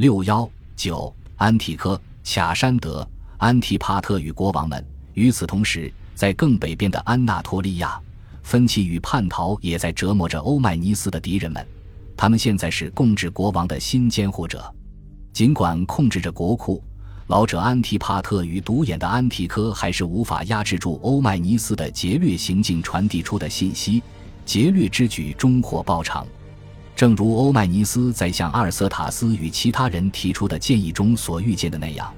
六幺九，安提柯、卡山德、安提帕特与国王们。与此同时，在更北边的安纳托利亚，分歧与叛逃也在折磨着欧迈尼斯的敌人们。他们现在是共治国王的新监护者，尽管控制着国库。老者安提帕特与独眼的安提柯还是无法压制住欧迈尼斯的劫掠行径传递出的信息，劫掠之举终获报偿。正如欧迈尼斯在向阿尔瑟塔斯与其他人提出的建议中所预见的那样，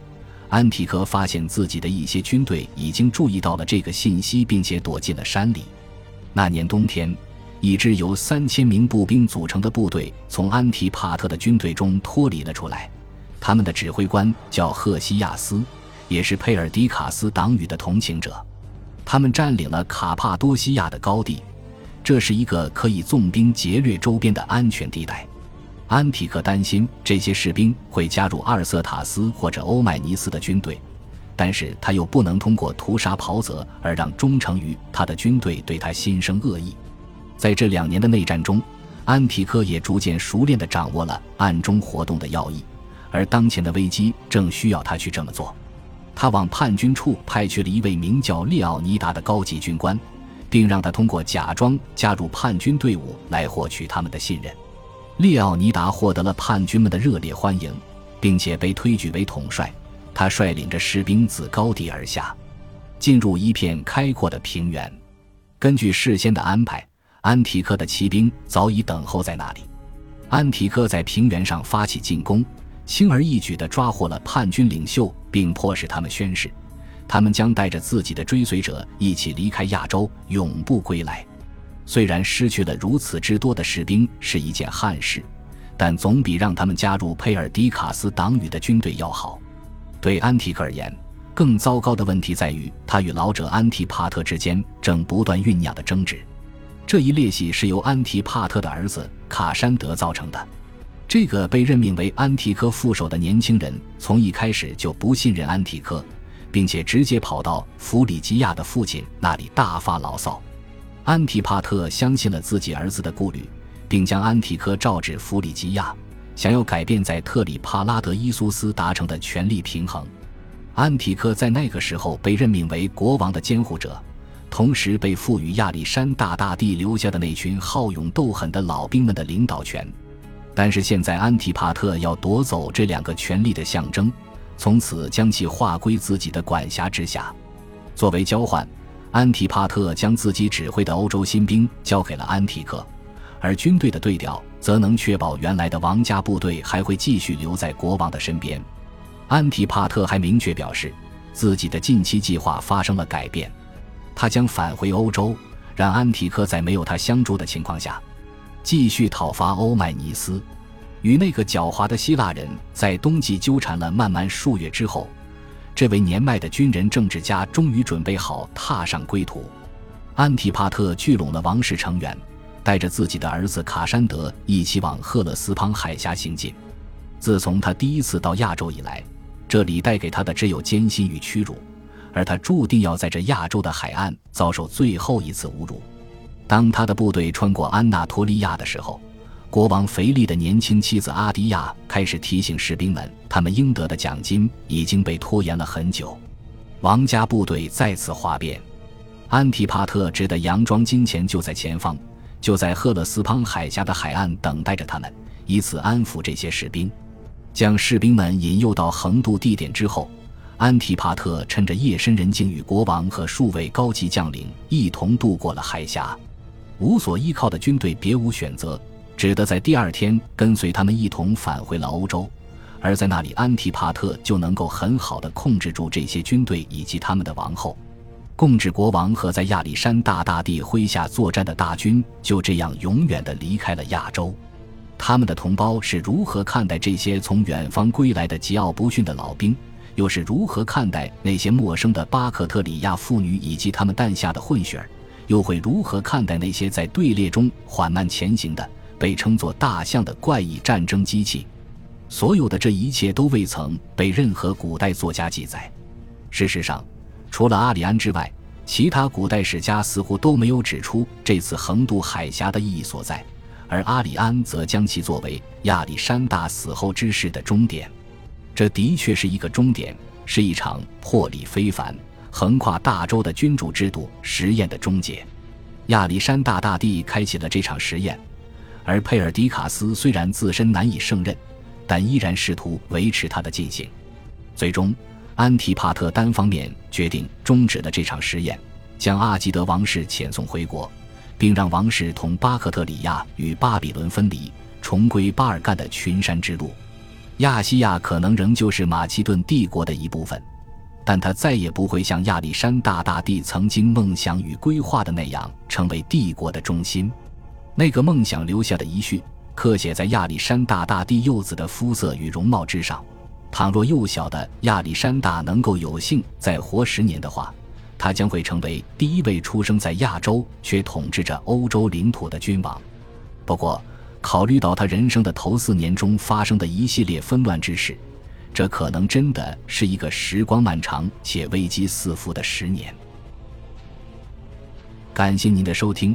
安提柯发现自己的一些军队已经注意到了这个信息，并且躲进了山里。那年冬天，一支由三千名步兵组成的部队从安提帕特的军队中脱离了出来。他们的指挥官叫赫西亚斯，也是佩尔迪卡斯党羽的同情者。他们占领了卡帕多西亚的高地，这是一个可以纵兵劫掠周边的安全地带。安提克担心这些士兵会加入阿尔瑟塔斯或者欧迈尼斯的军队，但是他又不能通过屠杀袍泽而让忠诚于他的军队对他心生恶意。在这两年的内战中，安提克也逐渐熟练地掌握了暗中活动的要义。而当前的危机正需要他去这么做，他往叛军处派去了一位名叫利奥尼达的高级军官，并让他通过假装加入叛军队伍来获取他们的信任。利奥尼达获得了叛军们的热烈欢迎，并且被推举为统帅。他率领着士兵自高地而下，进入一片开阔的平原。根据事先的安排，安提克的骑兵早已等候在那里。安提克在平原上发起进攻。轻而易举地抓获了叛军领袖，并迫使他们宣誓，他们将带着自己的追随者一起离开亚洲，永不归来。虽然失去了如此之多的士兵是一件憾事，但总比让他们加入佩尔迪卡斯党羽的军队要好。对安提克而言，更糟糕的问题在于他与老者安提帕特之间正不断酝酿的争执。这一裂隙是由安提帕特的儿子卡山德造成的。这个被任命为安提科副手的年轻人，从一开始就不信任安提柯，并且直接跑到弗里吉亚的父亲那里大发牢骚。安提帕特相信了自己儿子的顾虑，并将安提柯召至弗里吉亚，想要改变在特里帕拉德伊苏斯达成的权力平衡。安提柯在那个时候被任命为国王的监护者，同时被赋予亚历山大大帝留下的那群好勇斗狠的老兵们的领导权。但是现在，安提帕特要夺走这两个权力的象征，从此将其划归自己的管辖之下。作为交换，安提帕特将自己指挥的欧洲新兵交给了安提克，而军队的对调则能确保原来的王家部队还会继续留在国王的身边。安提帕特还明确表示，自己的近期计划发生了改变，他将返回欧洲，让安提克在没有他相助的情况下。继续讨伐欧迈尼斯，与那个狡猾的希腊人在冬季纠缠了漫漫数月之后，这位年迈的军人政治家终于准备好踏上归途。安提帕特聚拢了王室成员，带着自己的儿子卡山德一起往赫勒斯滂海峡行进。自从他第一次到亚洲以来，这里带给他的只有艰辛与屈辱，而他注定要在这亚洲的海岸遭受最后一次侮辱。当他的部队穿过安纳托利亚的时候，国王腓力的年轻妻子阿迪亚开始提醒士兵们，他们应得的奖金已经被拖延了很久。王家部队再次哗变，安提帕特值得佯装金钱就在前方，就在赫勒斯滂海峡的海岸等待着他们，以此安抚这些士兵。将士兵们引诱到横渡地点之后，安提帕特趁着夜深人静，与国王和数位高级将领一同渡过了海峡。无所依靠的军队别无选择，只得在第二天跟随他们一同返回了欧洲。而在那里，安提帕特就能够很好的控制住这些军队以及他们的王后。共治国王和在亚历山大大帝麾下作战的大军就这样永远的离开了亚洲。他们的同胞是如何看待这些从远方归来的桀骜不驯的老兵？又是如何看待那些陌生的巴克特里亚妇女以及他们诞下的混血儿？又会如何看待那些在队列中缓慢前行的、被称作“大象”的怪异战争机器？所有的这一切都未曾被任何古代作家记载。事实上，除了阿里安之外，其他古代史家似乎都没有指出这次横渡海峡的意义所在。而阿里安则将其作为亚历山大死后之事的终点。这的确是一个终点，是一场魄力非凡、横跨大洲的君主制度实验的终结。亚历山大大帝开启了这场实验，而佩尔迪卡斯虽然自身难以胜任，但依然试图维持它的进行。最终，安提帕特单方面决定终止了这场实验，将阿基德王室遣送回国，并让王室同巴克特里亚与巴比伦分离，重归巴尔干的群山之路。亚细亚可能仍旧是马其顿帝国的一部分。但他再也不会像亚历山大大帝曾经梦想与规划的那样成为帝国的中心。那个梦想留下的遗训，刻写在亚历山大大帝幼子的肤色与容貌之上。倘若幼小的亚历山大能够有幸再活十年的话，他将会成为第一位出生在亚洲却统治着欧洲领土的君王。不过，考虑到他人生的头四年中发生的一系列纷乱之事。这可能真的是一个时光漫长且危机四伏的十年。感谢您的收听，